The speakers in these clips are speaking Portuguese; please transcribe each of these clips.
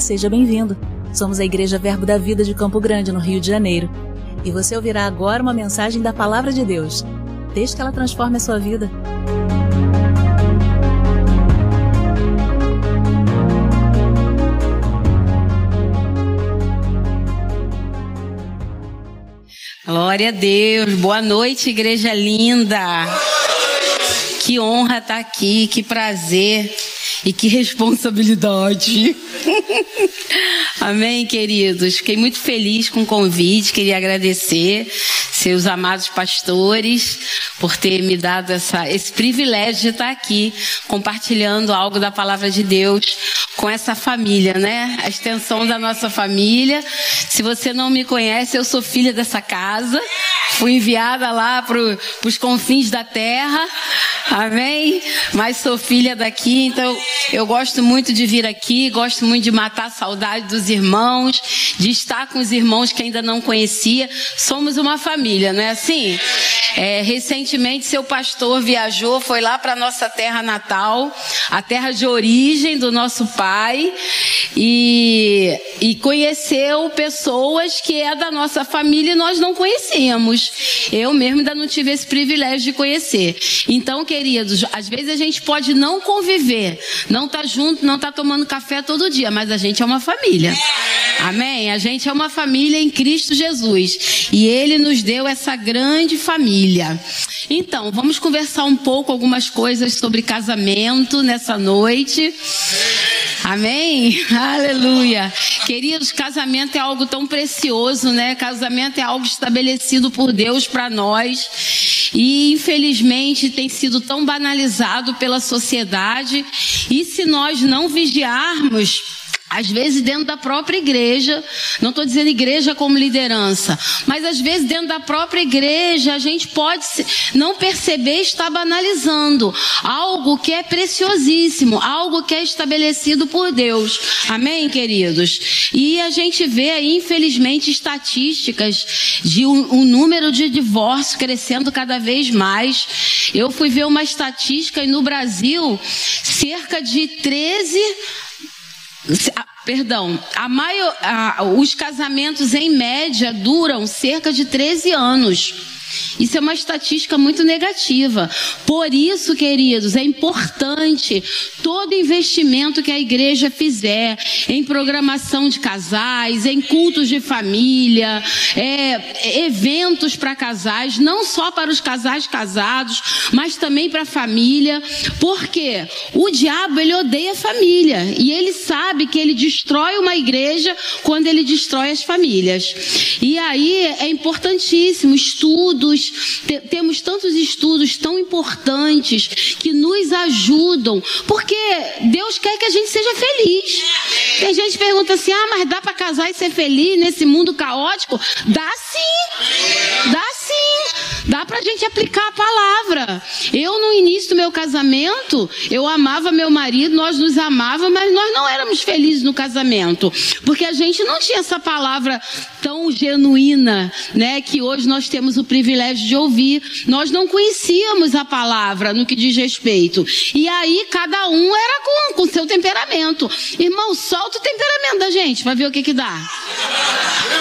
Seja bem-vindo. Somos a Igreja Verbo da Vida de Campo Grande, no Rio de Janeiro. E você ouvirá agora uma mensagem da Palavra de Deus. Desde que ela transforme a sua vida. Glória a Deus. Boa noite, igreja linda. Que honra estar aqui, que prazer e que responsabilidade. Amém, queridos. Fiquei muito feliz com o convite, queria agradecer seus amados pastores por ter me dado essa, esse privilégio de estar aqui compartilhando algo da palavra de Deus com essa família, né? A extensão da nossa família. Se você não me conhece, eu sou filha dessa casa. Fui enviada lá para os confins da terra. Amém? Mas sou filha daqui, então eu gosto muito de vir aqui, gosto muito de matar a saudade dos irmãos, de estar com os irmãos que ainda não conhecia. Somos uma família, não é assim? É, recentemente seu pastor viajou, foi lá para nossa terra natal, a terra de origem do nosso pai, e, e conheceu pessoas que é da nossa família e nós não conhecíamos. Eu mesmo ainda não tive esse privilégio de conhecer. Então, queridos, às vezes a gente pode não conviver, não tá junto, não tá tomando café todo dia, mas a gente é uma família. Amém? A gente é uma família em Cristo Jesus. E Ele nos deu essa grande família. Então, vamos conversar um pouco algumas coisas sobre casamento nessa noite. Amém? Aleluia. Queridos, casamento é algo tão precioso, né? Casamento é algo estabelecido por Deus para nós. E infelizmente tem sido tão banalizado pela sociedade. E se nós não vigiarmos, às vezes dentro da própria igreja, não estou dizendo igreja como liderança, mas às vezes dentro da própria igreja a gente pode não perceber estar banalizando algo que é preciosíssimo, algo que é estabelecido por Deus. Amém, queridos? E a gente vê aí, infelizmente, estatísticas de um, um número de divórcios crescendo cada vez mais. Eu fui ver uma estatística e no Brasil, cerca de 13 perdão, a maior, a, os casamentos em média duram cerca de 13 anos. Isso é uma estatística muito negativa. Por isso, queridos, é importante todo investimento que a igreja fizer em programação de casais, em cultos de família, é, eventos para casais, não só para os casais casados, mas também para a família, porque o diabo ele odeia a família e ele sabe que ele destrói uma igreja quando ele destrói as famílias. E aí é importantíssimo estudos temos tantos estudos tão importantes que nos ajudam, porque Deus quer que a gente seja feliz. Tem gente que pergunta assim: ah, mas dá para casar e ser feliz nesse mundo caótico? Dá sim, dá sim. Dá pra gente aplicar a palavra. Eu, no início do meu casamento, eu amava meu marido, nós nos amávamos, mas nós não éramos felizes no casamento. Porque a gente não tinha essa palavra tão genuína, né? Que hoje nós temos o privilégio de ouvir. Nós não conhecíamos a palavra no que diz respeito. E aí, cada um era com, com seu temperamento. Irmão, solta o temperamento da gente, vai ver o que que dá.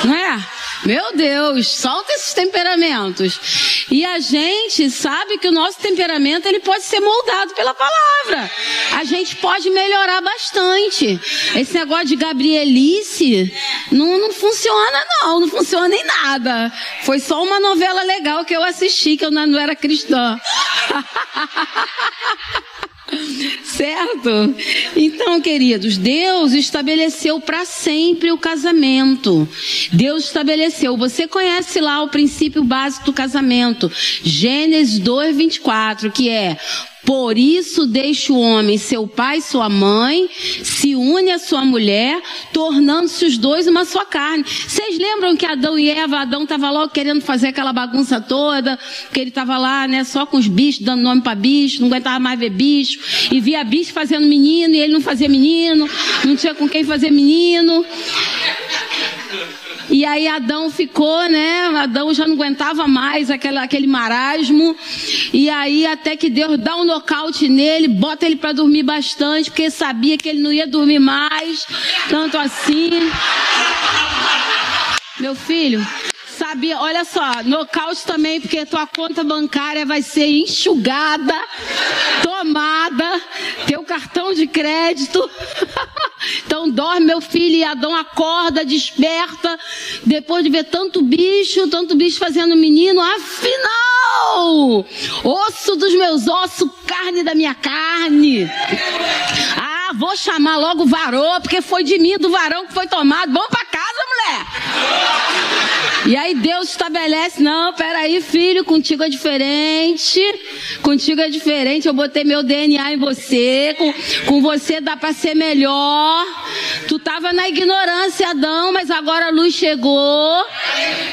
Não é? Meu Deus, solta esses temperamentos. E a gente sabe que o nosso temperamento ele pode ser moldado pela palavra. A gente pode melhorar bastante. Esse negócio de Gabrielice não, não funciona não, não funciona em nada. Foi só uma novela legal que eu assisti que eu não era cristã. Certo? Então, queridos, Deus estabeleceu para sempre o casamento. Deus estabeleceu. Você conhece lá o princípio básico do casamento. Gênesis 2, 24, que é por isso deixa o homem seu pai e sua mãe, se une à sua mulher, tornando-se os dois uma só carne. Vocês lembram que Adão e Eva, Adão estava logo querendo fazer aquela bagunça toda, que ele estava lá, né, só com os bichos, dando nome para bicho, não aguentava mais ver bicho, e via bicho fazendo menino, e ele não fazia menino, não tinha com quem fazer menino. E aí Adão ficou, né? Adão já não aguentava mais aquele, aquele marasmo. E aí até que Deus dá um nocaute nele, bota ele para dormir bastante, porque sabia que ele não ia dormir mais, tanto assim. Meu filho, sabia, olha só, nocaute também, porque tua conta bancária vai ser enxugada, tomada, teu cartão de crédito. então dorme, meu filho, e Adão acorda, desperta, depois de ver tanto bicho, tanto bicho fazendo menino, afinal, osso dos meus ossos, carne da minha carne. Ah, vou chamar logo o varô, porque foi de mim, do varão que foi tomado. Vamos pra casa, mulher. E aí Deus estabelece, não, peraí, filho, contigo é diferente. Contigo é diferente. Eu botei meu DNA em você. Com, com você dá para ser melhor. Tu tava na ignorância, Adão, mas agora a luz chegou.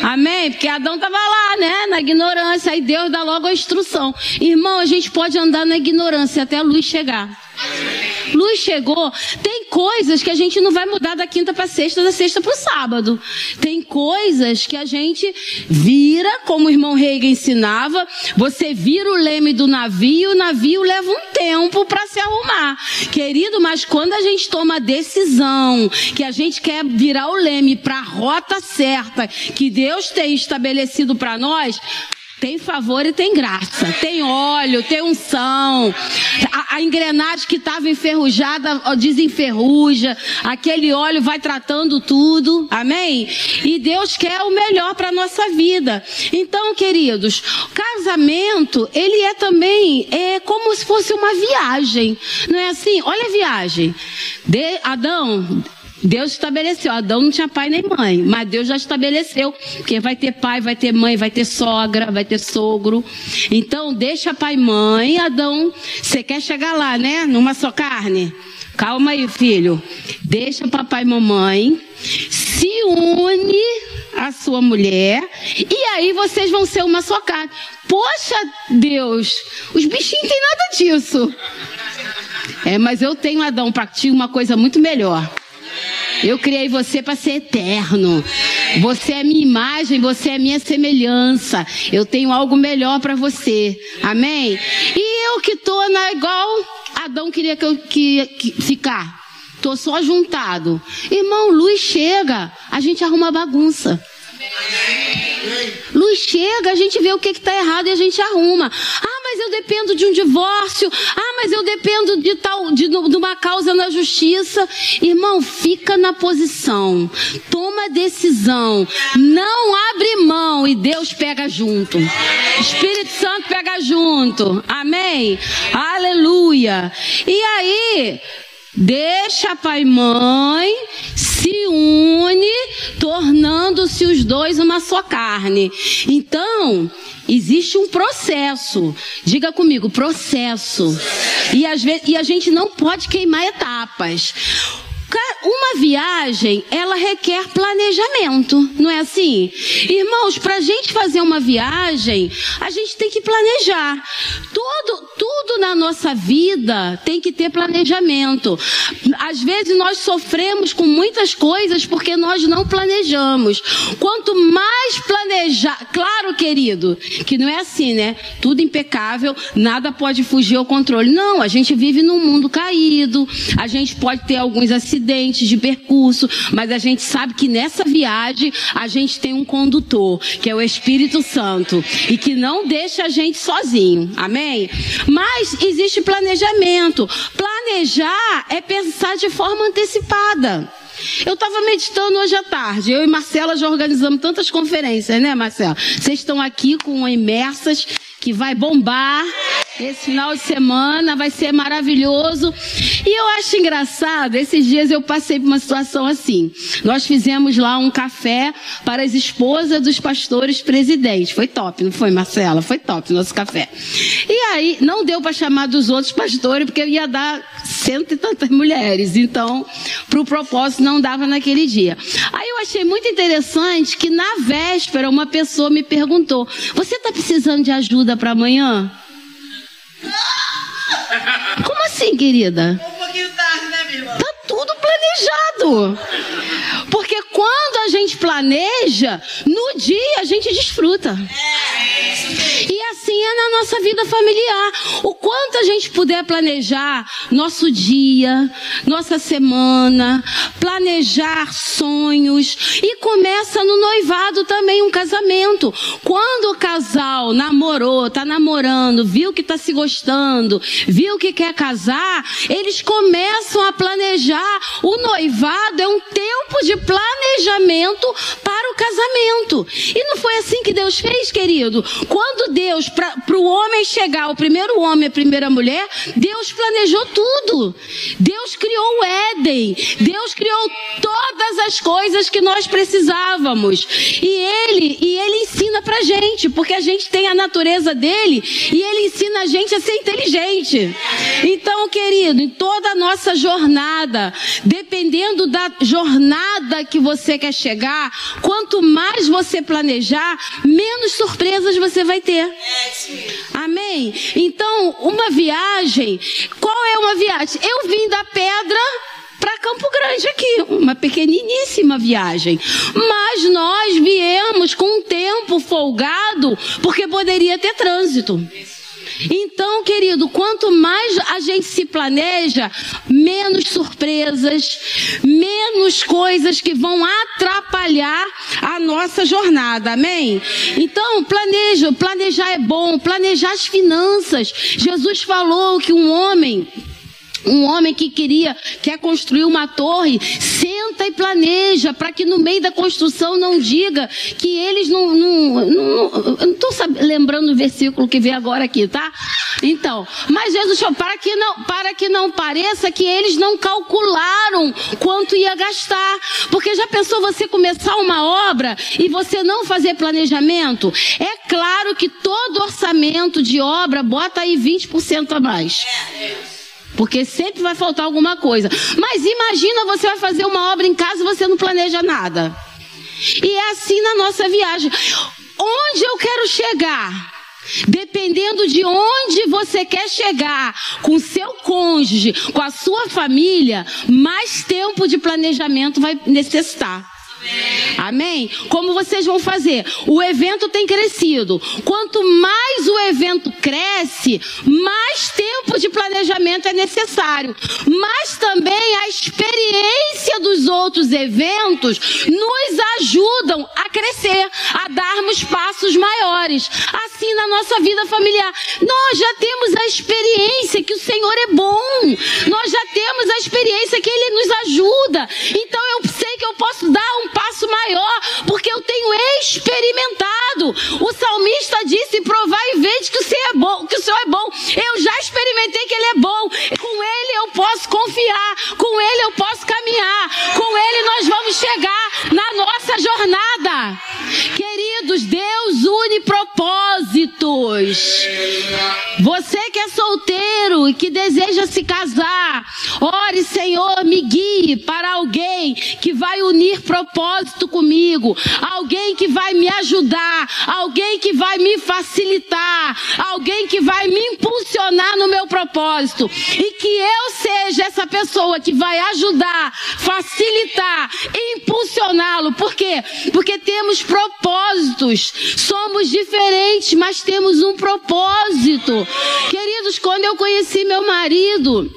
Amém? Porque Adão tava lá, né? Na ignorância. Aí Deus dá logo a instrução. Irmão, a gente pode andar na ignorância até a luz chegar. Luz chegou. Tem coisas que a gente não vai mudar da quinta para sexta, da sexta para o sábado. Tem coisas que a gente vira, como o irmão Reiga ensinava, você vira o leme do navio, o navio leva um tempo para se arrumar. Querido, mas quando a gente toma a decisão que a gente quer virar o leme para a rota certa que Deus tem estabelecido para nós, tem favor e tem graça. Tem óleo, tem unção. A, a engrenagem que estava enferrujada desenferruja. Aquele óleo vai tratando tudo. Amém? E Deus quer o melhor para nossa vida. Então, queridos, casamento, ele é também é como se fosse uma viagem. Não é assim? Olha a viagem. De, Adão, Deus estabeleceu. Adão não tinha pai nem mãe, mas Deus já estabeleceu. Porque vai ter pai, vai ter mãe, vai ter sogra, vai ter sogro. Então, deixa pai e mãe, Adão. Você quer chegar lá, né? Numa só carne? Calma aí, filho. Deixa papai e mamãe. Se une a sua mulher. E aí vocês vão ser uma só carne. Poxa, Deus, os bichinhos têm nada disso. É, mas eu tenho, Adão, para ti uma coisa muito melhor. Eu criei você para ser eterno. Você é minha imagem, você é minha semelhança. Eu tenho algo melhor para você. Amém? E eu que tô na igual Adão queria que eu que, que ficar. Tô só juntado. Irmão, luz chega, a gente arruma bagunça. Luz chega, a gente vê o que está errado e a gente arruma. Mas eu dependo de um divórcio. Ah, mas eu dependo de tal, de, de uma causa na justiça. Irmão, fica na posição. Toma decisão. Não abre mão e Deus pega junto. Espírito Santo pega junto. Amém? Aleluia. E aí, Deixa pai e mãe, se une, tornando-se os dois uma só carne. Então, existe um processo. Diga comigo, processo. E, às vezes, e a gente não pode queimar etapas uma viagem, ela requer planejamento, não é assim? Irmãos, para a gente fazer uma viagem, a gente tem que planejar. Tudo, tudo na nossa vida tem que ter planejamento. Às vezes nós sofremos com muitas coisas porque nós não planejamos. Quanto mais planejar, claro, querido, que não é assim, né? Tudo impecável, nada pode fugir ao controle. Não, a gente vive num mundo caído, a gente pode ter alguns acidentes acidentes de percurso, mas a gente sabe que nessa viagem a gente tem um condutor, que é o Espírito Santo, e que não deixa a gente sozinho. Amém? Mas existe planejamento. Planejar é pensar de forma antecipada. Eu estava meditando hoje à tarde. Eu e Marcela já organizamos tantas conferências, né, Marcela? Vocês estão aqui com imersas que vai bombar esse final de semana, vai ser maravilhoso. E eu acho engraçado, esses dias eu passei por uma situação assim. Nós fizemos lá um café para as esposas dos pastores presidentes. Foi top, não foi, Marcela? Foi top nosso café. E aí, não deu para chamar dos outros pastores, porque ia dar cento e tantas mulheres. Então, para o propósito, não dava naquele dia. Aí eu achei muito interessante que na véspera uma pessoa me perguntou: Você está precisando de ajuda para amanhã? Como assim, querida? Um pouquinho tarde, né, minha irmã? Tá tudo planejado. Porque quando a gente planeja, no dia a gente desfruta. E assim é na nossa vida familiar. O quanto a gente puder planejar nosso dia, nossa semana, planejar sonhos e começa no noivado também um casamento. Quando o casal namorou, tá namorando, viu que tá se gostando, viu que quer casar, eles começam a planejar. O noivado é um tempo de planejamento para o casamento. E não foi assim que Deus fez, querido? Quando Deus, para o homem chegar, o primeiro homem, a primeira mulher, Deus planejou tudo. Deus criou o Éden. Deus criou todas as coisas que nós precisávamos. E Ele, e Ele ensina pra gente, porque a gente tem a natureza dele e Ele ensina a gente a ser inteligente. Então, querido, em toda a nossa jornada, dependendo da jornada que você quer chegar, quanto mais você planejar, menos surpresas você vai ter. Amém? Então, uma viagem, qual é uma viagem? Eu vim da pedra para Campo Grande aqui, uma pequeniníssima viagem. Mas nós viemos com um tempo folgado, porque poderia ter trânsito. Então, querido, quanto mais a gente se planeja, menos surpresas, menos coisas que vão atrapalhar a nossa jornada. Amém? Então, planeja, planejar é bom, planejar as finanças. Jesus falou que um homem um homem que queria, quer construir uma torre, senta e planeja para que no meio da construção não diga que eles não. não, não eu não estou lembrando o versículo que vem agora aqui, tá? Então, mas Jesus falou, para que não, para que não pareça que eles não calcularam quanto ia gastar. Porque já pensou você começar uma obra e você não fazer planejamento? É claro que todo orçamento de obra bota aí 20% a mais. Porque sempre vai faltar alguma coisa. Mas imagina você vai fazer uma obra em casa e você não planeja nada. E é assim na nossa viagem. Onde eu quero chegar? Dependendo de onde você quer chegar, com seu cônjuge, com a sua família, mais tempo de planejamento vai necessitar. Amém? Como vocês vão fazer? O evento tem crescido. Quanto mais o evento cresce, mais tempo de planejamento é necessário. Mas também a experiência dos outros eventos nos ajudam a crescer, a darmos passos maiores. Assim na nossa vida familiar, nós já temos a experiência que o Senhor é bom. Nós já temos a experiência que Ele nos ajuda. Então eu sei que eu posso dar um passo maior, porque eu tenho experimentado. O salmista disse: provai e vede que o Senhor é bom, que o Senhor é bom. Eu já experimentei que Ele é bom. Com Ele eu posso confiar, com Ele eu posso caminhar, com Ele nós vamos chegar na nossa jornada. Deus propósitos. Você que é solteiro e que deseja se casar, ore, Senhor, me guie para alguém que vai unir propósito comigo, alguém que vai me ajudar, alguém que vai me facilitar, alguém que vai me impulsionar no meu propósito e que eu seja essa pessoa que vai ajudar, facilitar, impulsioná-lo. Por quê? Porque temos propósitos, somos diferentes, mas temos um propósito. Queridos, quando eu conheci meu marido,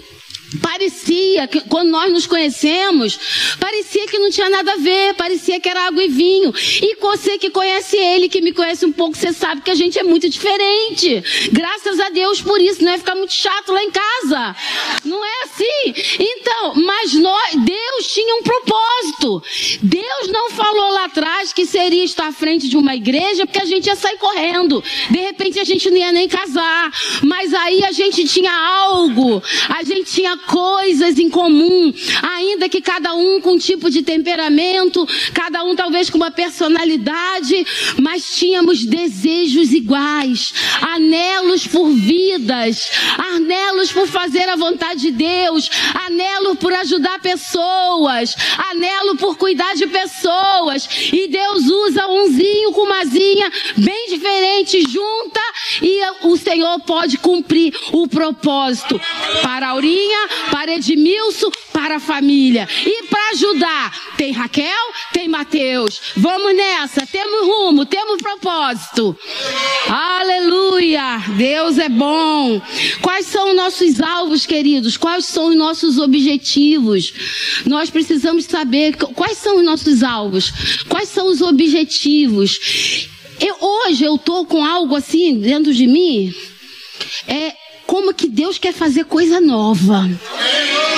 Parecia que quando nós nos conhecemos, parecia que não tinha nada a ver, parecia que era água e vinho. E você que conhece ele, que me conhece um pouco, você sabe que a gente é muito diferente. Graças a Deus por isso, não é ficar muito chato lá em casa. Não é assim? Então, mas nós, Deus tinha um propósito. Deus não falou lá atrás que seria estar à frente de uma igreja porque a gente ia sair correndo. De repente a gente não ia nem casar. Mas aí a gente tinha algo, a gente tinha coisas em comum, ainda que cada um com um tipo de temperamento, cada um talvez com uma personalidade, mas tínhamos desejos iguais, anelos por vidas, anelos por fazer a vontade de Deus, anelo por ajudar pessoas, anelo por cuidar de pessoas, e Deus usa umzinho com umazinha bem diferente, junta e o Senhor pode cumprir o propósito. Para a Aurinha, para Edmilson, para a família. E para ajudar, tem Raquel, tem Mateus. Vamos nessa, temos rumo, temos propósito. Aleluia! Deus é bom. Quais são os nossos alvos, queridos? Quais são os nossos objetivos? Nós precisamos saber quais são os nossos alvos, quais são os objetivos. Eu, hoje eu tô com algo assim dentro de mim. É como que Deus quer fazer coisa nova.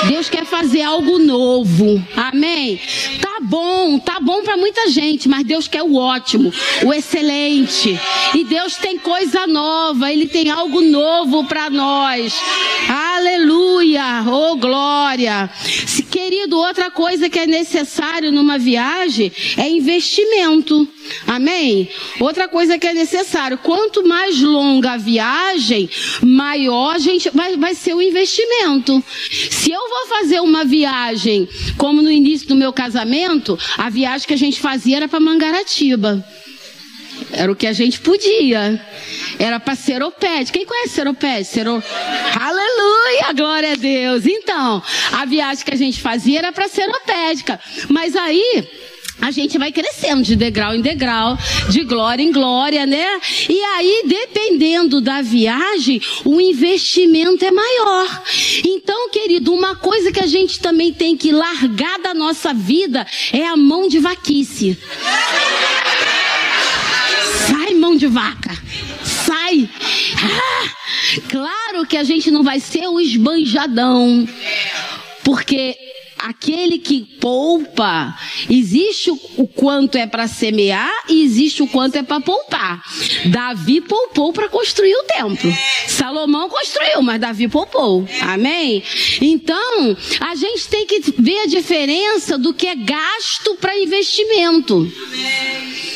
Deus quer fazer algo novo. Amém. Tá bom, tá bom para muita gente, mas Deus quer o ótimo, o excelente. E Deus tem coisa nova, ele tem algo novo para nós. Aleluia! Oh glória. Se, querido, outra coisa que é necessário numa viagem é investimento. Amém? Outra coisa que é necessário, quanto mais longa a viagem, maior gente vai, vai ser o investimento. Se eu vou fazer uma viagem, como no início do meu casamento, a viagem que a gente fazia era para Mangaratiba. Era o que a gente podia. Era para Seropédica. Quem conhece Seropédica? Sero... Aleluia, glória a Deus. Então, a viagem que a gente fazia era para Seropédica. Mas aí, a gente vai crescendo de degrau em degrau, de glória em glória, né? E aí, dependendo da viagem, o investimento é maior. Então, querido, uma coisa que a gente também tem que largar da nossa vida é a mão de vaquice. Sai, mão de vaca. Sai. Ah, claro que a gente não vai ser o esbanjadão. Porque aquele que poupa, existe o, quanto é para semear e existe o quanto é para poupar. Davi poupou para construir o templo. Salomão construiu, mas Davi poupou. Amém? Então, a gente tem que ver a diferença do que é gasto para investimento.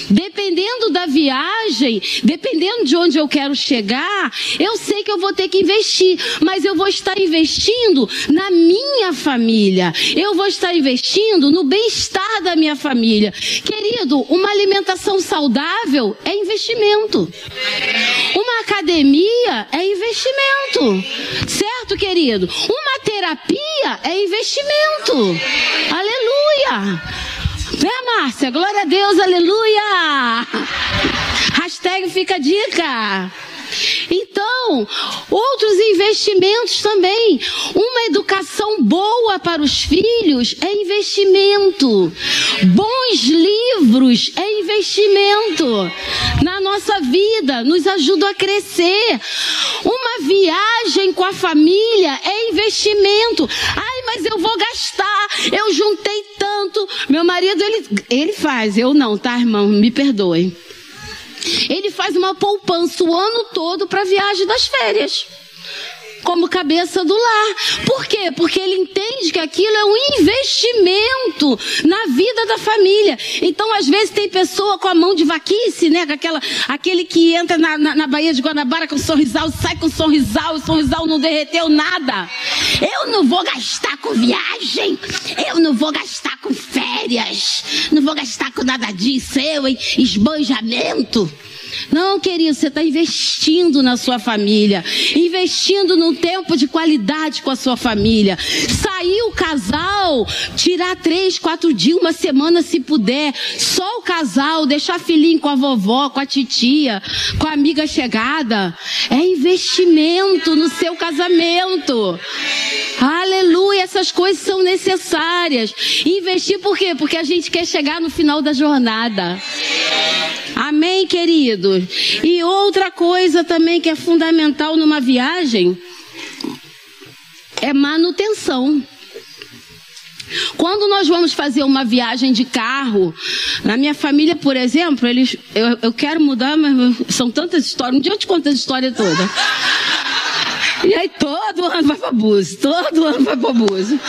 Dependendo da viagem, dependendo de onde eu quero chegar, eu sei que eu vou ter que investir, mas eu vou estar investindo na minha família. Eu vou estar investindo no bem-estar da minha família. Querido, uma alimentação saudável é investimento. Uma academia é investimento. Certo, querido? Uma terapia é investimento. Aleluia. Né, Márcia? Glória a Deus, aleluia! Hashtag fica a dica. Então, outros investimentos também. Uma educação boa para os filhos é investimento. Bons livros é investimento. Na nossa vida, nos ajuda a crescer. Uma viagem com a família é investimento. Ai, mas eu vou gastar. Eu juntei tanto. Meu marido, ele, ele faz. Eu não, tá, irmão? Me perdoe. Ele faz uma poupança o ano todo para a viagem das férias. Como cabeça do lar. Por quê? Porque ele entende que aquilo é um investimento na vida da família. Então, às vezes, tem pessoa com a mão de vaquice, né? Aquela, aquele que entra na, na, na Baía de Guanabara com sorrisal, sai com sorrisal, o sorrisal não derreteu nada. Eu não vou gastar com viagem. Eu não vou gastar com férias. Não vou gastar com nada disso. Eu, hein? Esbanjamento. Não, querido, você está investindo na sua família, investindo num tempo de qualidade com a sua família. Sair o casal, tirar três, quatro dias, uma semana se puder, só o casal, deixar filhinho com a vovó, com a titia, com a amiga chegada, é investimento no seu casamento. Aleluia, essas coisas são necessárias. Investir por quê? Porque a gente quer chegar no final da jornada. Amém, queridos? E outra coisa também que é fundamental numa viagem é manutenção. Quando nós vamos fazer uma viagem de carro, na minha família, por exemplo, eles, eu, eu quero mudar, mas são tantas histórias. Um dia eu te conto a história toda. E aí todo ano vai para Búzios, todo ano vai para Búzios.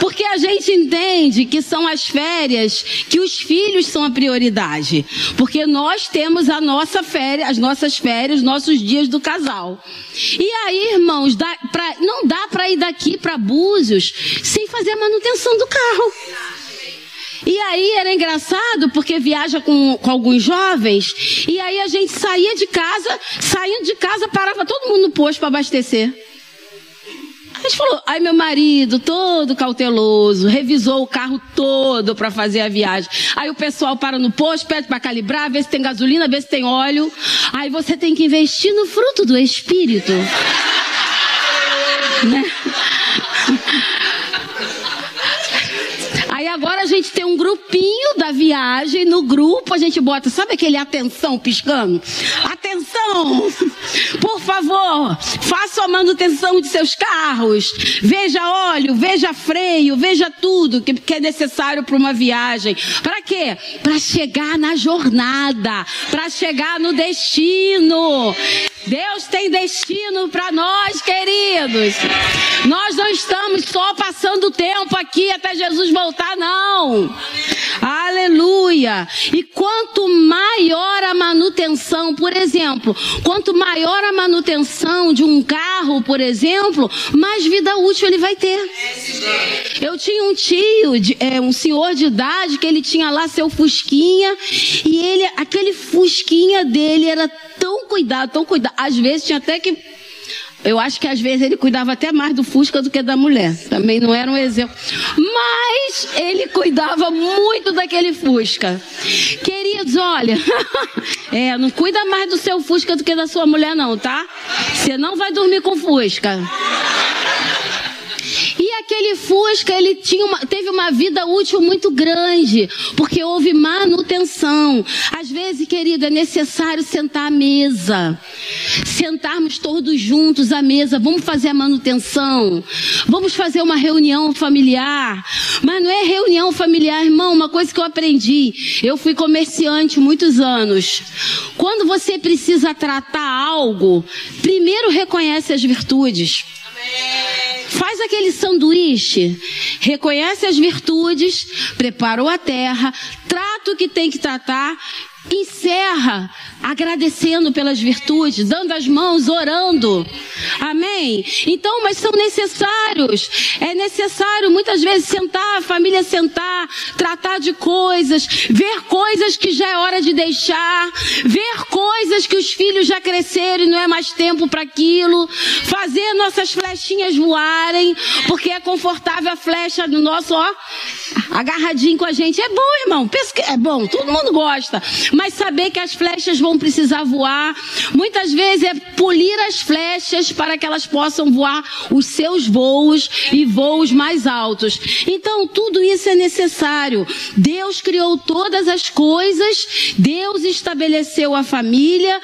Porque a gente entende que são as férias que os filhos são a prioridade. Porque nós temos a nossa férias, as nossas férias, nossos dias do casal. E aí, irmãos, dá pra, não dá para ir daqui para Búzios sem fazer a manutenção do carro. E aí era engraçado porque viaja com, com alguns jovens e aí a gente saía de casa, saindo de casa parava todo mundo no posto para abastecer. A gente falou, aí meu marido, todo cauteloso, revisou o carro todo para fazer a viagem. Aí o pessoal para no posto, pede para calibrar, ver se tem gasolina, ver se tem óleo. Aí você tem que investir no fruto do Espírito. né? Gente tem um grupinho da viagem, no grupo a gente bota, sabe aquele atenção piscando? Atenção! Por favor, faça a manutenção de seus carros. Veja óleo, veja freio, veja tudo que, que é necessário para uma viagem. Para quê? Para chegar na jornada, para chegar no destino. Deus tem destino para nós, queridos. Nós não estamos só passando tempo aqui até Jesus voltar, não. Aleluia. E quanto maior a manutenção, por exemplo, quanto maior a manutenção de um carro, por exemplo, mais vida útil ele vai ter. Eu tinha um tio, é, um senhor de idade, que ele tinha lá seu fusquinha, e ele, aquele fusquinha dele era tão cuidado, tão cuidado. Às vezes tinha até que. Eu acho que às vezes ele cuidava até mais do Fusca do que da mulher. Também não era um exemplo. Mas ele cuidava muito daquele Fusca. Queridos, olha. é, não cuida mais do seu Fusca do que da sua mulher, não, tá? Você não vai dormir com Fusca. Aquele Fusca, ele tinha uma, teve uma vida útil muito grande, porque houve manutenção. Às vezes, querido, é necessário sentar à mesa. Sentarmos todos juntos à mesa, vamos fazer a manutenção. Vamos fazer uma reunião familiar. Mas não é reunião familiar, irmão, uma coisa que eu aprendi. Eu fui comerciante muitos anos. Quando você precisa tratar algo, primeiro reconhece as virtudes. Faz aquele sanduíche, reconhece as virtudes, preparou a terra, trata o que tem que tratar, encerra agradecendo pelas virtudes, dando as mãos, orando. Amém? Então, mas são necessários. É necessário muitas vezes sentar, a família sentar, tratar de coisas, ver coisas que já é hora de deixar, ver coisas que os filhos já cresceram e não é mais tempo para aquilo, fazer nossas flechinhas voarem, porque é confortável a flecha no nosso, ó, agarradinho com a gente. É bom, irmão. É bom, todo mundo gosta. Mas saber que as flechas vão precisar voar. Muitas vezes é polir as flechas para que elas possam voar os seus voos e voos mais altos. Então, tudo isso é necessário. Deus criou todas as coisas, Deus estabeleceu a família,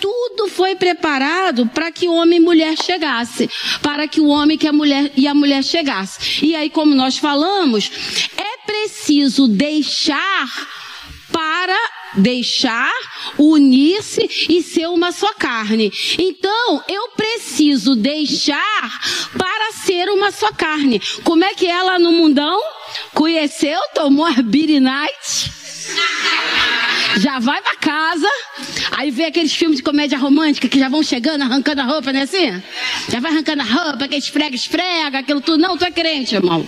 tudo foi preparado para que homem e mulher chegasse, para que o homem que a mulher e a mulher chegasse. E aí, como nós falamos, é preciso deixar para deixar, unir-se e ser uma só carne. Então, eu preciso deixar para ser uma só carne. Como é que ela no mundão conheceu, tomou a Night? Já vai pra casa, aí vê aqueles filmes de comédia romântica que já vão chegando, arrancando a roupa, né assim? Já vai arrancando a roupa, que esfrega, esfrega, aquilo tudo. Não, tu é crente, irmão.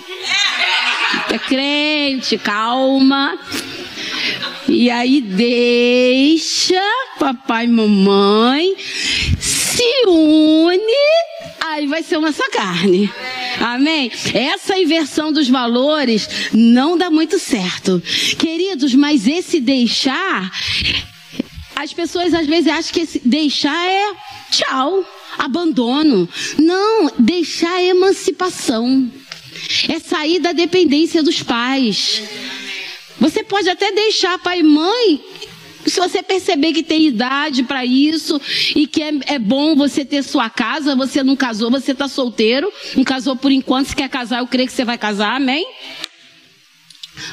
Tu é crente, calma. E aí deixa papai e mamãe se une, aí vai ser uma só carne. Amém? Essa inversão dos valores não dá muito certo. Queridos, mas esse deixar, as pessoas às vezes acham que esse deixar é tchau, abandono. Não, deixar é emancipação. É sair da dependência dos pais. Você pode até deixar pai e mãe se você perceber que tem idade para isso e que é, é, bom você ter sua casa, você não casou, você está solteiro, não casou por enquanto, se quer casar, eu creio que você vai casar, amém?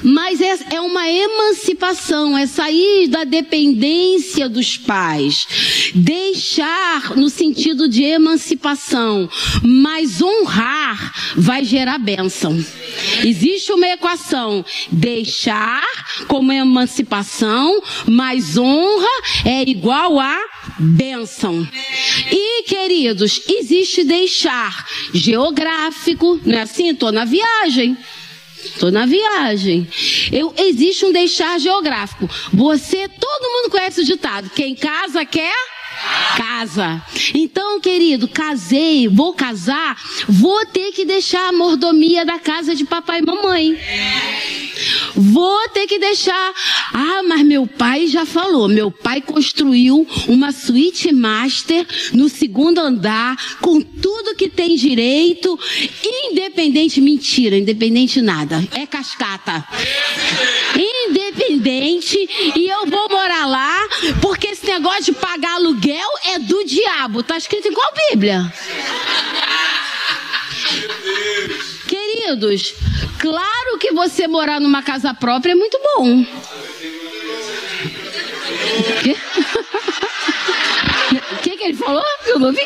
Mas é, é, uma emancipação, é sair da dependência dos pais. Deixar no sentido de emancipação, mas honrar vai gerar bênção. Existe uma equação: deixar como emancipação, mas honra é igual a bênção. E, queridos, existe deixar geográfico, não é assim? Estou na viagem. Tô na viagem. Eu, existe um deixar geográfico. Você, todo mundo conhece o ditado: quem casa quer casa. Então, querido, casei, vou casar, vou ter que deixar a mordomia da casa de papai e mamãe. Vou ter que deixar. Ah, mas meu pai já falou. Meu pai construiu uma suíte master no segundo andar, com tudo que tem direito, independente. Mentira, independente nada. É cascata. Independente. E eu vou morar lá, porque esse negócio de pagar aluguel é do diabo. Tá escrito em qual Bíblia? Queridos, claro que você morar numa casa própria é muito bom. O quê? O que, que ele falou? Eu não vi.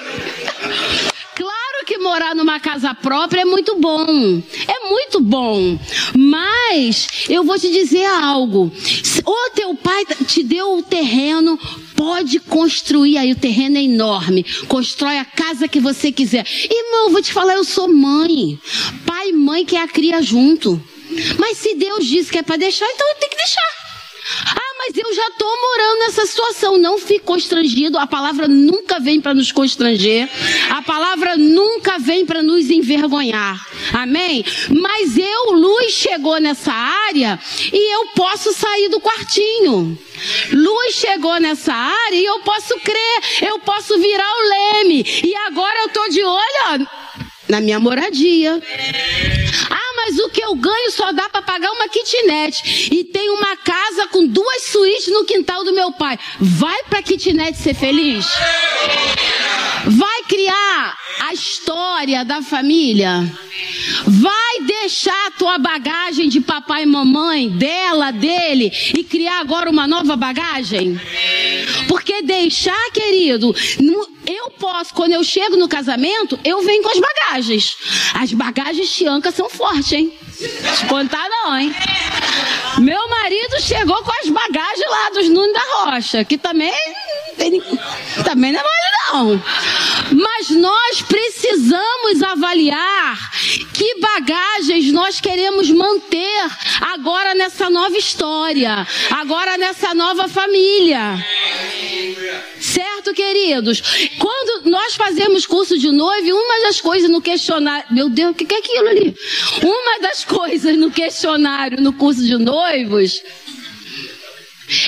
Morar numa casa própria é muito bom. É muito bom. Mas eu vou te dizer algo. O teu pai te deu o terreno pode construir aí, o terreno é enorme. Constrói a casa que você quiser. Irmão, vou te falar, eu sou mãe. Pai e mãe que a cria junto. Mas se Deus disse que é para deixar, então tenho que deixar. Mas eu já estou morando nessa situação. Não fique constrangido. A palavra nunca vem para nos constranger. A palavra nunca vem para nos envergonhar. Amém? Mas eu, Luz, chegou nessa área e eu posso sair do quartinho. Luz chegou nessa área e eu posso crer. Eu posso virar o leme. E agora eu estou de olho ó, na minha moradia. Ah, mas o que eu ganho só dá para pagar uma kitnet. E tem uma casa com duas suítes no quintal do meu pai. Vai para kitnet ser feliz? Vai criar a história da família? Vai deixar a tua bagagem de papai e mamãe, dela, dele, e criar agora uma nova bagagem? Porque deixar, querido, eu posso, quando eu chego no casamento, eu venho com as bagagens. As bagagens Tianca são fortes, hein? Te contar não, hein? Meu marido chegou com as bagagens lá dos Nunes da Rocha, que também, também não é mole não. Mas nós precisamos avaliar que bagagens nós queremos manter agora nessa nova história, agora nessa nova família. Certo, queridos? Quando nós fazemos curso de noivo, uma das coisas no questionário. Meu Deus, o que é aquilo ali? Uma das coisas no questionário, no curso de noivos,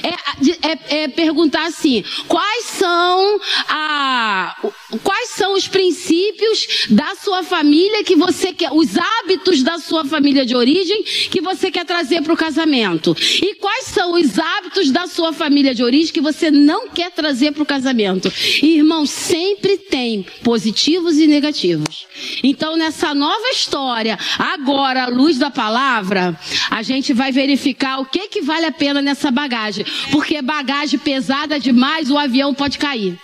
é, é, é, perguntar assim: quais são a, quais são os princípios da sua família que você quer, os hábitos da sua família de origem que você quer trazer para o casamento? E quais são os hábitos da sua família de origem que você não quer trazer para o casamento? Irmão, sempre tem positivos e negativos. Então, nessa nova história, agora, à luz da palavra, a gente vai verificar o que que vale a pena nessa bagagem bagagem. Porque bagagem pesada demais, o avião pode cair.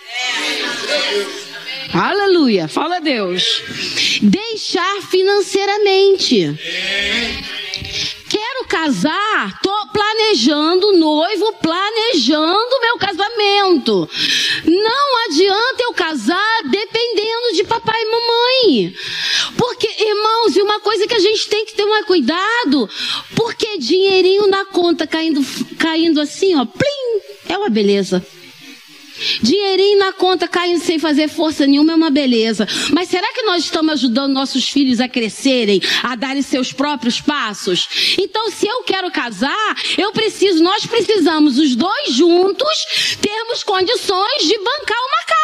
Aleluia, fala Deus. Deixar financeiramente. Casar, tô planejando noivo, planejando meu casamento. Não adianta eu casar dependendo de papai e mamãe. Porque, irmãos, e uma coisa que a gente tem que ter um cuidado, porque dinheirinho na conta caindo, caindo assim, ó, plim, é uma beleza. Dinheirinho na conta caindo sem fazer força nenhuma é uma beleza. Mas será que nós estamos ajudando nossos filhos a crescerem, a darem seus próprios passos? Então, se eu quero casar, eu preciso, nós precisamos, os dois juntos, termos condições de bancar uma casa.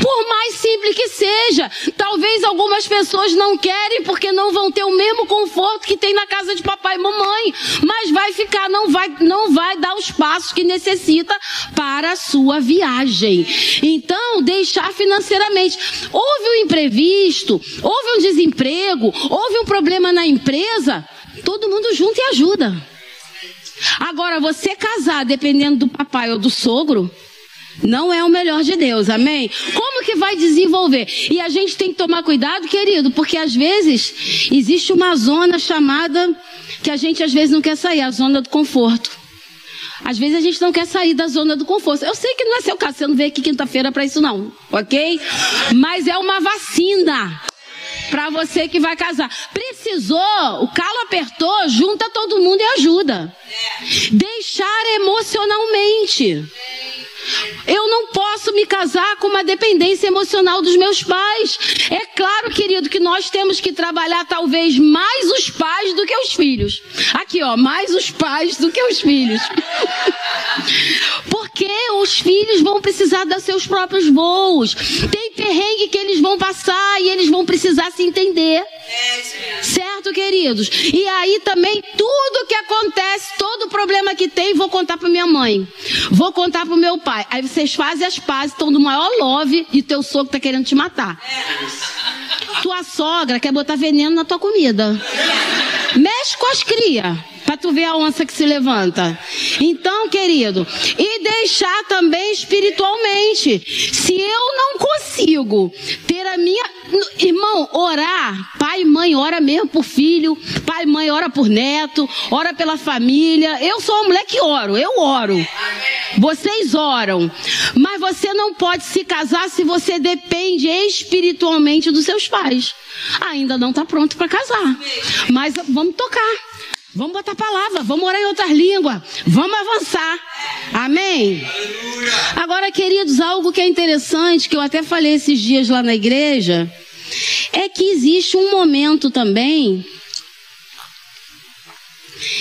Por mais simples que seja. Talvez algumas pessoas não querem porque não vão ter o mesmo conforto que tem na casa de papai e mamãe. Mas vai ficar, não vai, não vai dar os passos que necessita para a sua viagem. Então, deixar financeiramente. Houve um imprevisto, houve um desemprego, houve um problema na empresa, todo mundo junto e ajuda. Agora, você casar dependendo do papai ou do sogro, não é o melhor de Deus, amém? Como que vai desenvolver? E a gente tem que tomar cuidado, querido, porque às vezes existe uma zona chamada que a gente às vezes não quer sair, a zona do conforto. Às vezes a gente não quer sair da zona do conforto. Eu sei que não é seu caso, você não veio aqui quinta-feira para isso não, ok? Mas é uma vacina Para você que vai casar. Precisou, o calo apertou, junta todo mundo e ajuda. Deixar emocionalmente. Eu não posso me casar com uma dependência emocional dos meus pais. É claro, querido, que nós temos que trabalhar talvez mais os pais do que os filhos. Aqui, ó, mais os pais do que os filhos. Porque os filhos vão precisar dar seus próprios voos. Tem perrengue que eles vão passar e eles vão precisar se entender. Certo, queridos? E aí também tudo que acontece, todo problema que tem, vou contar para minha mãe. Vou contar para o meu pai. Aí vocês fazem as pazes, estão do maior love e teu sogro tá querendo te matar. Tua sogra quer botar veneno na tua comida. Mexe com as crias para tu ver a onça que se levanta. Então, querido, e deixar também espiritualmente. Se eu não consigo ter a minha. Irmão, orar. Pai e mãe ora mesmo por filho. Pai e mãe ora por neto. Ora pela família. Eu sou uma mulher que oro. Eu oro. Vocês oram. Mas você não pode se casar se você depende espiritualmente dos seus pais. Ainda não está pronto para casar. Mas vamos tocar. Vamos botar palavra, vamos orar em outras línguas, vamos avançar. Amém? Agora, queridos, algo que é interessante, que eu até falei esses dias lá na igreja, é que existe um momento também.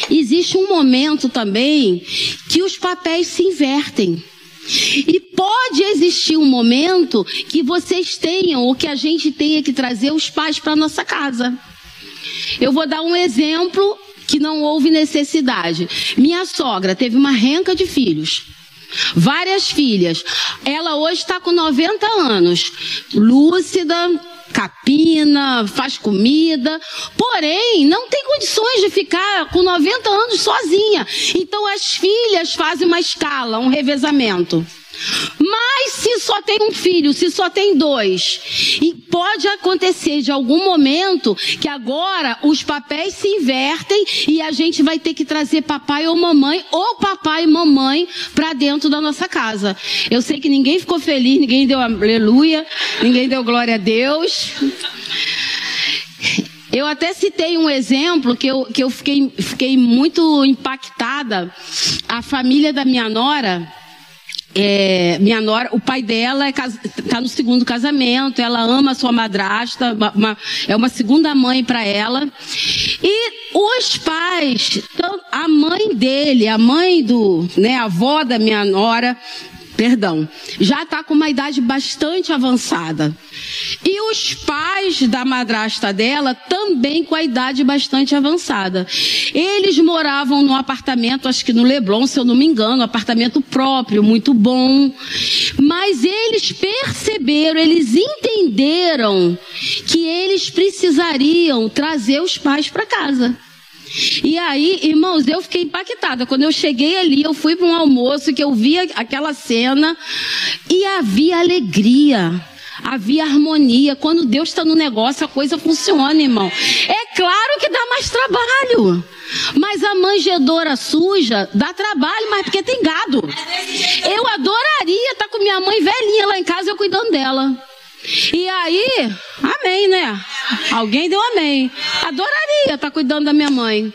Existe um momento também que os papéis se invertem. E pode existir um momento que vocês tenham, ou que a gente tenha que trazer os pais para nossa casa. Eu vou dar um exemplo que não houve necessidade. Minha sogra teve uma renca de filhos. Várias filhas. Ela hoje está com 90 anos. Lúcida, capina, faz comida, porém não tem condições de ficar com 90 anos sozinha. Então as filhas fazem uma escala, um revezamento. Mas se só tem um filho, se só tem dois, e pode acontecer de algum momento que agora os papéis se invertem e a gente vai ter que trazer papai ou mamãe, ou papai e mamãe para dentro da nossa casa. Eu sei que ninguém ficou feliz, ninguém deu aleluia, ninguém deu glória a Deus. Eu até citei um exemplo que eu, que eu fiquei, fiquei muito impactada. A família da minha nora, é, minha nora, o pai dela está é, no segundo casamento, ela ama a sua madrasta, uma, uma, é uma segunda mãe para ela. E os pais, a mãe dele, a mãe do, né, a avó da minha nora, perdão, já está com uma idade bastante avançada. E os pais da madrasta dela também com a idade bastante avançada. Eles moravam num apartamento, acho que no Leblon, se eu não me engano, um apartamento próprio, muito bom. Mas eles perceberam, eles entenderam que eles precisariam trazer os pais para casa. E aí, irmãos, eu fiquei impactada. Quando eu cheguei ali, eu fui para um almoço que eu vi aquela cena e havia alegria. Havia harmonia. Quando Deus está no negócio, a coisa funciona, irmão. É claro que dá mais trabalho. Mas a manjedora suja dá trabalho, mas porque tem gado. Eu adoraria estar com minha mãe velhinha lá em casa, eu cuidando dela. E aí, amém, né? Alguém deu amém. Adoraria estar cuidando da minha mãe.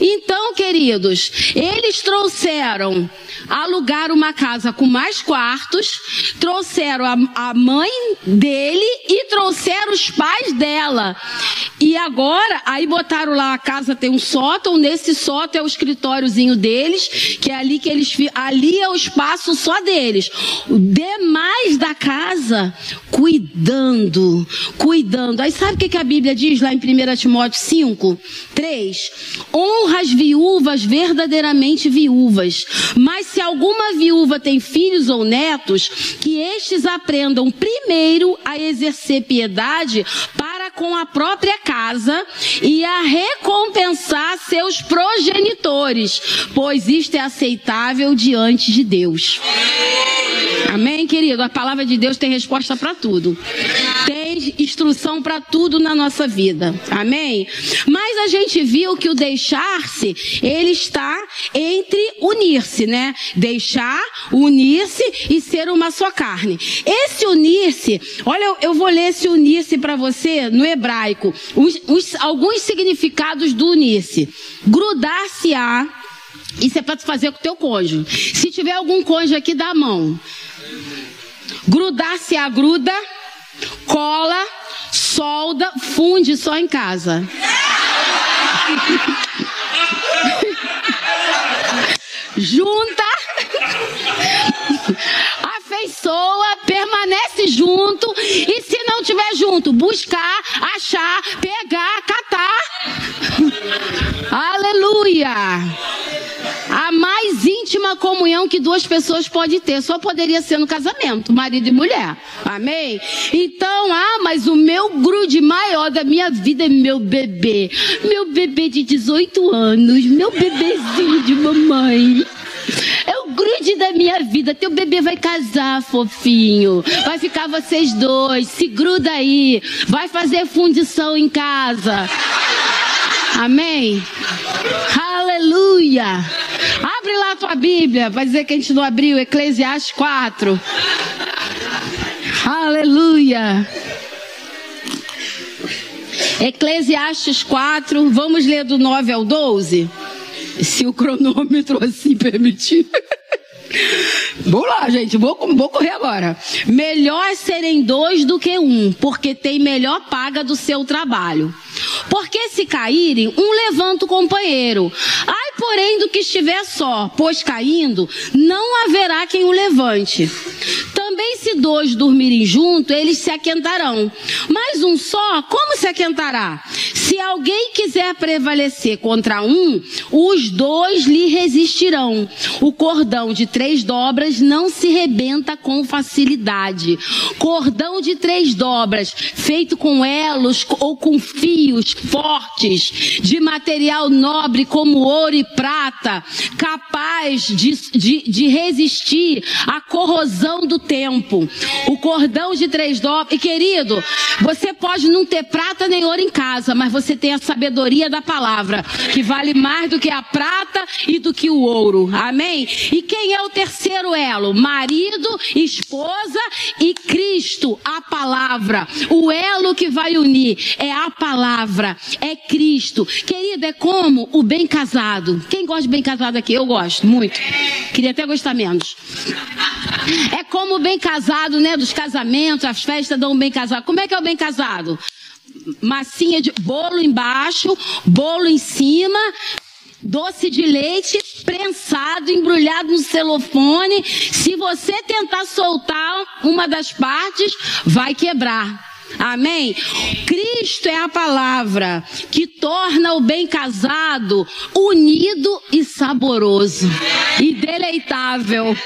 Então, queridos, eles trouxeram alugar uma casa com mais quartos, trouxeram a, a, mãe dele e trouxeram os pais dela. E agora, aí botaram lá, a casa tem um sótão, nesse sótão é o escritóriozinho deles, que é ali que eles, ali é o espaço só deles. O demais da casa, cuidando, cuidando. Aí sabe o que, a Bíblia diz lá em 1 Timóteo 5, 3? Honra as viúvas verdadeiramente viúvas, mas se alguma viúva tem filhos ou netos, que estes aprendam primeiro a exercer piedade para com a própria casa e a recompensar seus progenitores, pois isto é aceitável diante de Deus. Amém, querido? A palavra de Deus tem resposta para tudo. Tem instrução para tudo na nossa vida. Amém? Mas a gente viu que o deixar-se, ele está entre unir-se, né? Deixar, unir-se e ser uma só carne. Esse unir-se, olha, eu vou ler esse unir-se para você no hebraico. Os, os, alguns significados do unir-se. Grudar-se-á. Isso é para fazer com o teu cônjuge. Se tiver algum cônjuge aqui, dá a mão. Grudar-se-á, gruda, cola, solda, funde só em casa. Junta, afeiçoa, permanece junto e se não tiver junto, buscar, achar, pegar, catar. Aleluia! A mais íntima comunhão que duas pessoas podem ter só poderia ser no casamento, marido e mulher. Amém? Então, ah, mas o meu grude maior da minha vida é meu bebê. Meu bebê de 18 anos, meu bebezinho de mamãe. É o grude da minha vida. Teu bebê vai casar, fofinho. Vai ficar vocês dois. Se gruda aí. Vai fazer fundição em casa. Amém? Aleluia! Abre lá a tua Bíblia, vai dizer que a gente não abriu, Eclesiastes 4. Aleluia! Eclesiastes 4, vamos ler do 9 ao 12? Se o cronômetro assim permitir. Vamos lá, gente, vou, vou correr agora. Melhor serem dois do que um, porque tem melhor paga do seu trabalho. Porque se caírem, um levanta o companheiro. Ai, porém, do que estiver só, pois caindo, não haverá quem o levante. Também se dois dormirem junto, eles se aquentarão. Mas um só, como se aquentará? Se alguém quiser prevalecer contra um, os dois lhe resistirão. O cordão de três dobras não se rebenta com facilidade. Cordão de três dobras, feito com elos ou com fios fortes, de material nobre como ouro e prata, capaz de, de, de resistir à corrosão do tempo. O cordão de três dobras. E querido, você pode não ter prata nem ouro em casa, mas você tem a sabedoria da palavra, que vale mais do que a prata e do que o ouro. Amém? E quem é o terceiro elo? Marido, esposa e Cristo, a palavra. O elo que vai unir é a palavra, é Cristo. Querido, é como o bem casado. Quem gosta de bem casado aqui? Eu gosto muito. Queria até gostar menos. É como o bem casado, né? Dos casamentos, as festas dão um bem casado. Como é que é o bem casado? Massinha de bolo embaixo, bolo em cima, doce de leite prensado, embrulhado no celofone. Se você tentar soltar uma das partes, vai quebrar. Amém? Cristo é a palavra que torna o bem casado unido e saboroso e deleitável.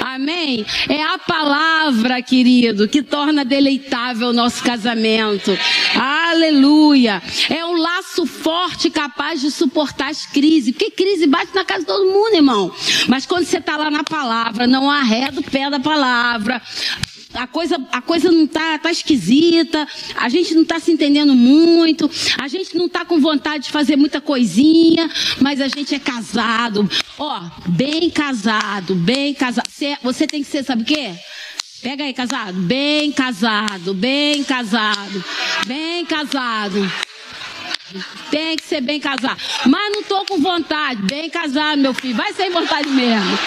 Amém? É a palavra, querido, que torna deleitável o nosso casamento. Aleluia! É um laço forte capaz de suportar as crises. Porque crise bate na casa de todo mundo, irmão. Mas quando você está lá na palavra, não arreda o pé da palavra a coisa, a coisa não tá, tá esquisita, a gente não tá se entendendo muito, a gente não tá com vontade de fazer muita coisinha, mas a gente é casado. Ó, bem casado, bem casado. Você, você tem que ser, sabe o quê? Pega aí, casado. Bem casado, bem casado, bem casado. Tem que ser bem casado. Mas não tô com vontade. Bem casado, meu filho. Vai sem vontade mesmo.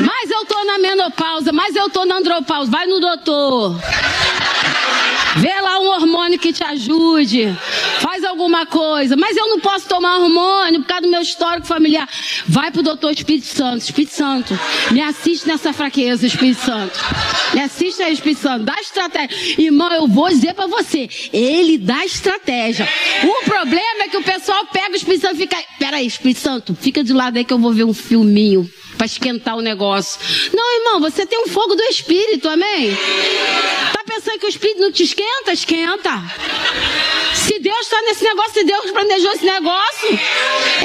Mas eu tô na menopausa, mas eu tô na andropausa. Vai no doutor. Vê lá um hormônio que te ajude. Faz alguma coisa. Mas eu não posso tomar hormônio por causa do meu histórico familiar. Vai pro doutor Espírito Santo. Espírito Santo, me assiste nessa fraqueza, Espírito Santo. Me assiste aí, Espírito Santo. Dá estratégia. Irmão, eu vou dizer para você. Ele dá estratégia. O problema é que o pessoal pega o Espírito Santo e fica. Peraí, Espírito Santo, fica de lado aí que eu vou ver um filminho para esquentar o negócio. Não, irmão, você tem um fogo do Espírito, amém? Tá pensando que o Espírito não te esquenta? Esquenta. Se Deus está nesse negócio, se Deus planejou esse negócio,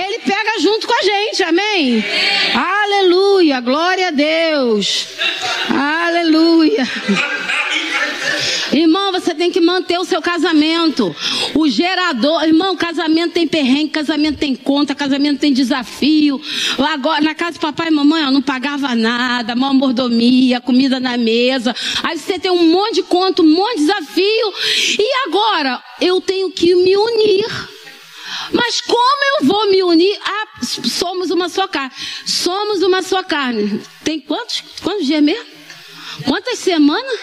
Ele pega junto com a gente, amém? Aleluia, glória a Deus. Aleluia. Irmão, você tem que manter o seu casamento. O gerador, irmão, casamento tem perrengue, casamento tem conta, casamento tem desafio. Agora, na casa de papai e mamãe, ó, não pagava nada, mal mordomia, comida na mesa. Aí você tem um monte de conta, um monte de desafio. E agora, eu tenho que me unir. Mas como eu vou me unir? Ah, somos uma só carne. Somos uma só carne. Tem quantos? Quantos dias mesmo? Quantas semanas?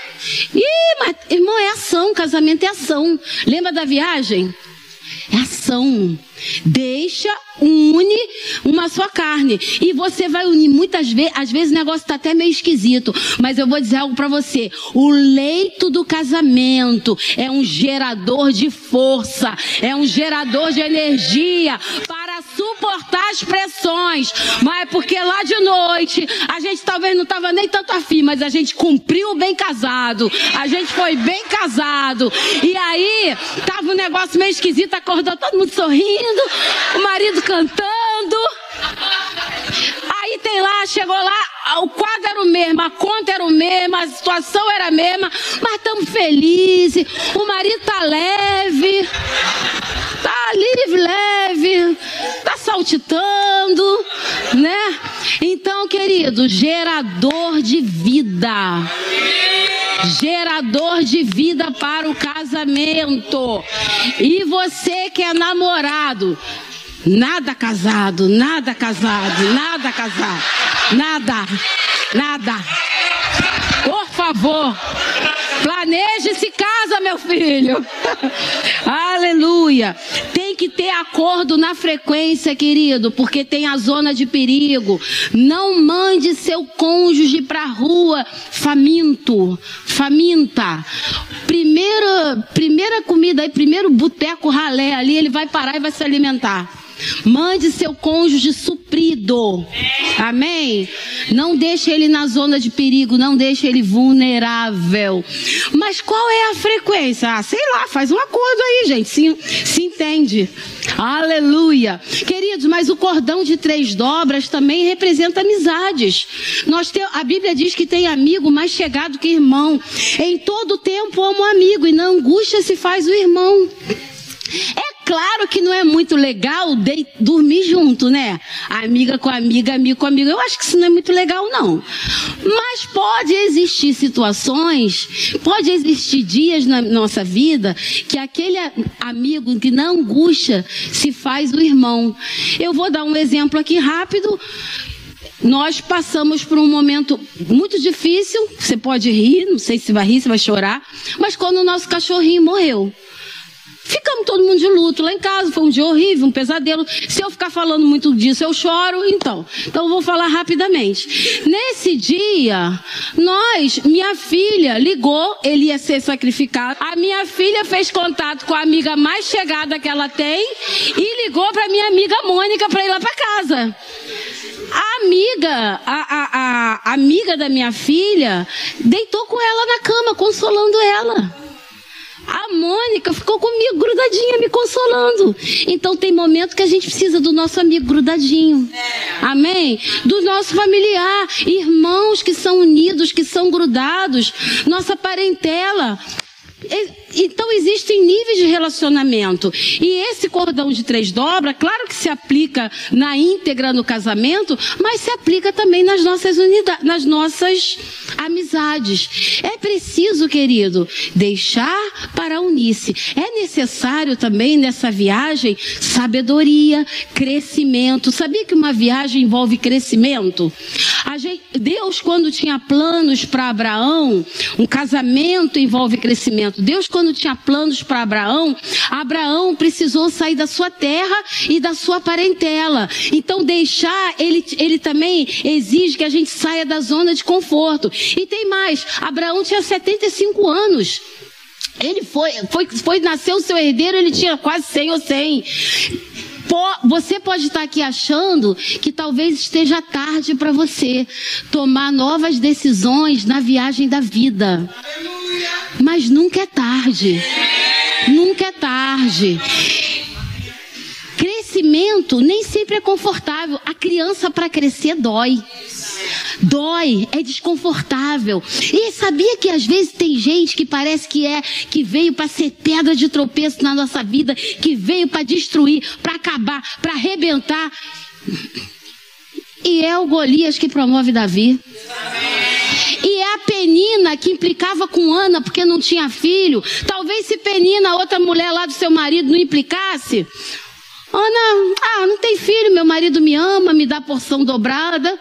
Ih, mas, irmão, é ação, casamento é ação. Lembra da viagem? É ação. Deixa, une uma só carne. E você vai unir muitas vezes, às vezes o negócio está até meio esquisito. Mas eu vou dizer algo para você. O leito do casamento é um gerador de força, é um gerador de energia para suportar as pressões. Mas é porque lá de noite a gente talvez não estava nem tanto afim, mas a gente cumpriu bem casado. A gente foi bem casado. E aí tava um negócio meio esquisito, acordou todo mundo sorrindo, o marido cantando. Aí tem lá, chegou lá, o quadro era o mesmo, a conta era o mesmo, a situação era a mesma, mas estamos felizes, o marido tá leve, tá livre, leve, tá saltitando, né? Então, querido, gerador de vida. Gerador de vida para o casamento. E você que é namorado, Nada casado, nada casado, nada casado, nada, nada. Por favor, planeje se casa, meu filho. Aleluia. Tem que ter acordo na frequência, querido, porque tem a zona de perigo. Não mande seu cônjuge para rua faminto, faminta. Primeira, primeira comida aí, primeiro boteco ralé ali, ele vai parar e vai se alimentar. Mande seu cônjuge suprido. Amém? Não deixe ele na zona de perigo, não deixe ele vulnerável. Mas qual é a frequência? Ah, sei lá, faz um acordo aí, gente. Se, se entende. Aleluia. Queridos, mas o cordão de três dobras também representa amizades. Nós tem, a Bíblia diz que tem amigo mais chegado que irmão. Em todo tempo amo amigo e na angústia se faz o irmão. É claro que não é muito legal de, dormir junto, né? Amiga com amiga, amigo com amigo. Eu acho que isso não é muito legal, não. Mas pode existir situações, pode existir dias na nossa vida que aquele amigo que na angústia se faz o irmão. Eu vou dar um exemplo aqui rápido. Nós passamos por um momento muito difícil. Você pode rir, não sei se vai rir, se vai chorar. Mas quando o nosso cachorrinho morreu. Ficamos todo mundo de luto lá em casa, foi um dia horrível, um pesadelo. Se eu ficar falando muito disso, eu choro, então. Então eu vou falar rapidamente. Nesse dia, nós, minha filha ligou, ele ia ser sacrificado. A minha filha fez contato com a amiga mais chegada que ela tem e ligou para minha amiga Mônica para ir lá para casa. A amiga, a, a, a amiga da minha filha, deitou com ela na cama, consolando ela. A Mônica ficou comigo grudadinha, me consolando. Então tem momento que a gente precisa do nosso amigo grudadinho. Amém? Do nosso familiar, irmãos que são unidos, que são grudados, nossa parentela. Então existem níveis de relacionamento. E esse cordão de três dobras, claro que se aplica na íntegra no casamento, mas se aplica também nas nossas unidades, nas nossas amizades. É preciso, querido, deixar para unir-se. É necessário também nessa viagem sabedoria, crescimento. Sabia que uma viagem envolve crescimento? Gente, Deus, quando tinha planos para Abraão, um casamento envolve crescimento. Deus, quando quando tinha planos para Abraão, Abraão precisou sair da sua terra e da sua parentela. Então deixar, ele, ele também exige que a gente saia da zona de conforto. E tem mais, Abraão tinha 75 anos. Ele foi, foi, foi, nasceu seu herdeiro, ele tinha quase 100 ou 100 você pode estar aqui achando que talvez esteja tarde para você tomar novas decisões na viagem da vida. Mas nunca é tarde. Nunca é tarde. Crescimento nem sempre é confortável. A criança para crescer dói. Dói, é desconfortável. E sabia que às vezes tem gente que parece que é que veio para ser pedra de tropeço na nossa vida, que veio para destruir, para acabar, para arrebentar. E é o Golias que promove Davi. E é a Penina que implicava com Ana porque não tinha filho. Talvez se Penina, outra mulher lá do seu marido, não implicasse. Ana, ah, não tem filho, meu marido me ama, me dá porção dobrada.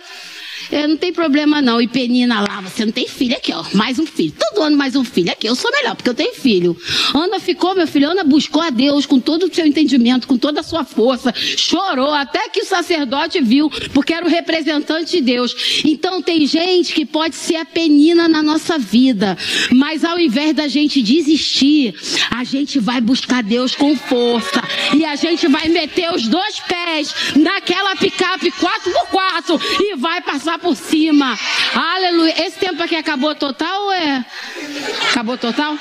É, não tem problema não. E Penina lá, você não tem filho aqui, ó. Mais um filho. Todo ano mais um filho aqui. Eu sou melhor, porque eu tenho filho. Ana ficou, meu filho, Ana buscou a Deus com todo o seu entendimento, com toda a sua força. Chorou até que o sacerdote viu, porque era o representante de Deus. Então tem gente que pode ser a penina na nossa vida. Mas ao invés da gente desistir, a gente vai buscar Deus com força. E a gente vai meter os dois pés naquela picape 4x4 e vai passar por cima. Aleluia. Esse tempo aqui acabou total ou é? Acabou total?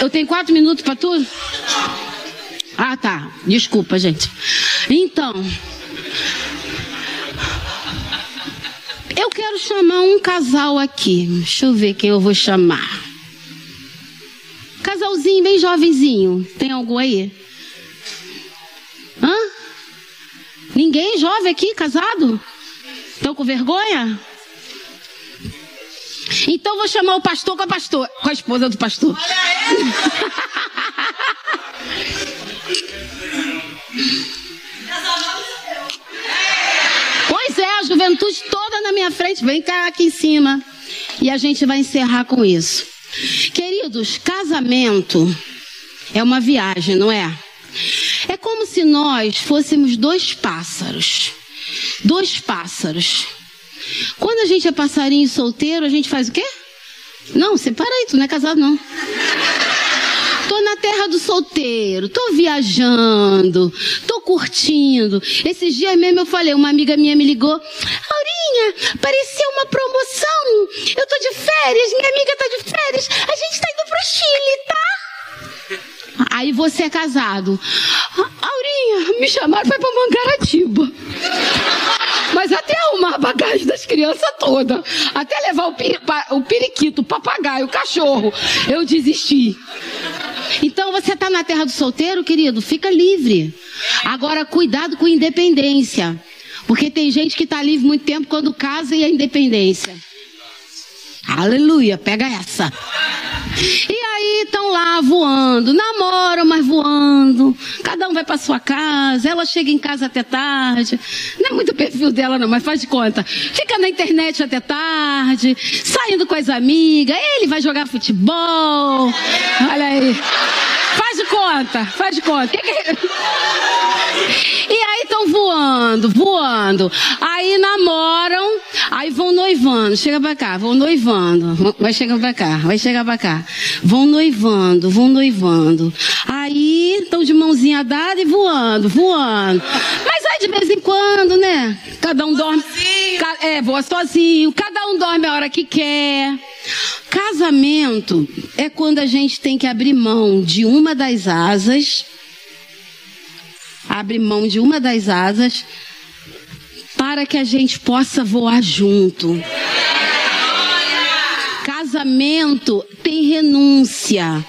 Eu tenho quatro minutos para tudo? Ah, tá. Desculpa, gente. Então. Eu quero chamar um casal aqui. Deixa eu ver quem eu vou chamar. Casalzinho bem jovenzinho. Tem algum aí? Hã? Ninguém jovem aqui, casado? Estão com vergonha? Então vou chamar o pastor com a pastor, com a esposa do pastor. pois é, a juventude toda na minha frente, vem cá aqui em cima. E a gente vai encerrar com isso. Queridos, casamento é uma viagem, não é? É como se nós fôssemos dois pássaros dois pássaros. Quando a gente é passarinho solteiro, a gente faz o quê? Não, separa aí, tu não é casado não. Tô na terra do solteiro, tô viajando, tô curtindo. Esses dias mesmo eu falei, uma amiga minha me ligou. Aurinha, pareceu uma promoção. Eu tô de férias, minha amiga tá de férias. A gente tá indo pro Chile, tá? Aí você é casado. Aurinha, me chamaram para ir pra Mangaratiba. Mas até arrumar a bagagem das crianças toda, até levar o, o periquito, o papagaio, o cachorro, eu desisti. Então você está na terra do solteiro, querido, fica livre. Agora cuidado com independência. Porque tem gente que está livre muito tempo quando casa e a independência. Aleluia, pega essa. E aí estão lá voando, namoram, mas voando. Cada um vai para sua casa, ela chega em casa até tarde. Não é muito perfil dela não, mas faz de conta. Fica na internet até tarde, saindo com as amigas. Ele vai jogar futebol. Olha aí. Faz de conta, faz de conta. E aí voando, voando. Aí namoram, aí vão noivando. Chega pra cá, vão noivando. Vai chegar pra cá, vai chegar pra cá. Vão noivando, vão noivando. Aí estão de mãozinha dada e voando, voando. Mas aí de vez em quando, né? Cada um dorme. É, voa sozinho. Cada um dorme a hora que quer. Casamento é quando a gente tem que abrir mão de uma das asas abre mão de uma das asas para que a gente possa voar junto. Casamento tem renúncia.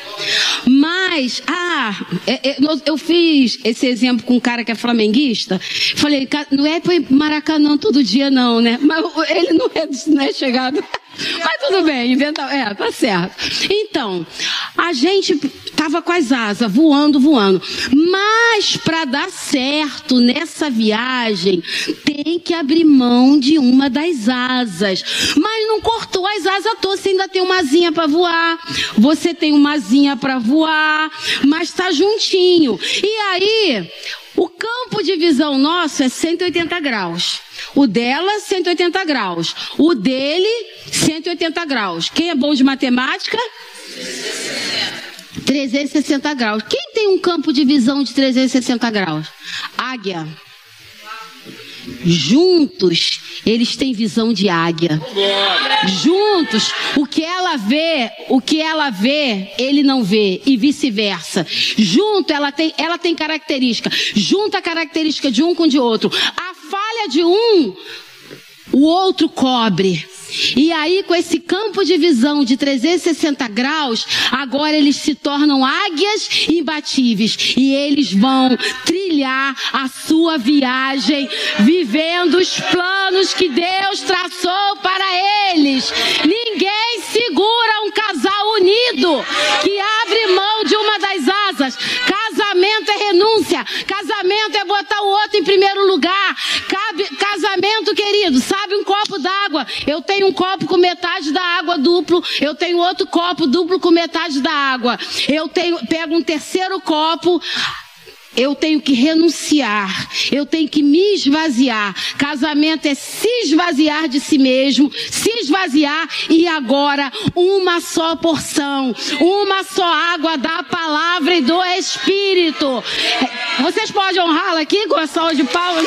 Mas, ah, é, é, eu fiz esse exemplo com um cara que é flamenguista. Falei, não é para Maracanã todo dia, não, né? Mas ele não é, não é chegado. Mas tudo bem, inventa. É, tá certo. Então, a gente tava com as asas voando, voando. Mas para dar certo nessa viagem, tem que abrir mão de uma das asas. Mas não cortou as asas todas, você ainda tem uma asinha para voar. Você tem uma asinha para voar, mas tá juntinho. E aí, o campo de visão nosso é 180 graus. O dela, 180 graus. O dele, 180 graus. Quem é bom de matemática? 360 graus. Quem tem um campo de visão de 360 graus? Águia. Juntos, eles têm visão de águia. Juntos, o que ela vê, o que ela vê, ele não vê e vice-versa. Junto, ela tem, ela tem característica. Junta a característica de um com de outro. A falha de um, o outro cobre. E aí, com esse campo de visão de 360 graus, agora eles se tornam águias imbatíveis. E eles vão trilhar a sua viagem, vivendo os planos que Deus traçou para eles. Ninguém segura um casal unido que abre mão de uma das asas. Casamento é renúncia. Casamento é botar o outro em primeiro lugar. Casamento, querido, sabe um copo d'água. Eu tenho um copo com metade da água duplo. Eu tenho outro copo duplo com metade da água. Eu tenho, pego um terceiro copo. Eu tenho que renunciar, eu tenho que me esvaziar. Casamento é se esvaziar de si mesmo, se esvaziar e agora uma só porção, uma só água da palavra e do Espírito. Vocês podem honrá-la aqui com a salva de palmas?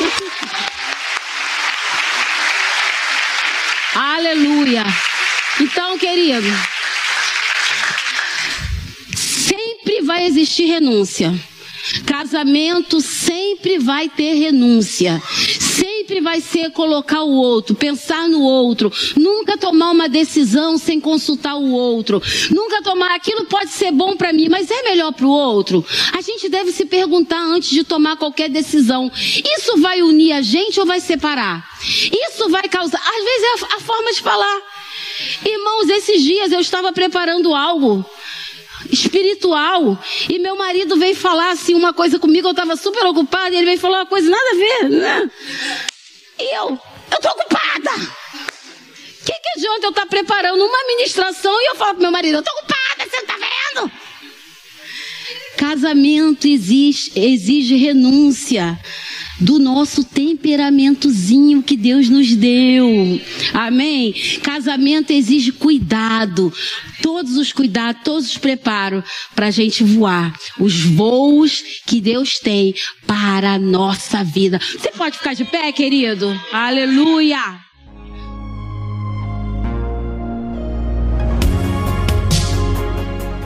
Aleluia. Então, querido, sempre vai existir renúncia. Casamento sempre vai ter renúncia. Sempre vai ser colocar o outro, pensar no outro. Nunca tomar uma decisão sem consultar o outro. Nunca tomar aquilo pode ser bom para mim, mas é melhor para o outro. A gente deve se perguntar antes de tomar qualquer decisão. Isso vai unir a gente ou vai separar? Isso vai causar. Às vezes é a, forma de falar. Irmãos, esses dias eu estava preparando algo espiritual. E meu marido veio falar assim uma coisa comigo, eu estava super ocupada, e ele veio falar uma coisa nada a ver. Né? E eu, eu tô ocupada. O que, que adianta eu estar tá preparando uma ministração e eu falo pro meu marido, eu tô ocupada, você não tá vendo? Casamento exige, exige renúncia do nosso temperamentozinho que Deus nos deu. Amém? Casamento exige cuidado. Todos os cuidados, todos os preparos para a gente voar. Os voos que Deus tem para a nossa vida. Você pode ficar de pé, querido? Aleluia!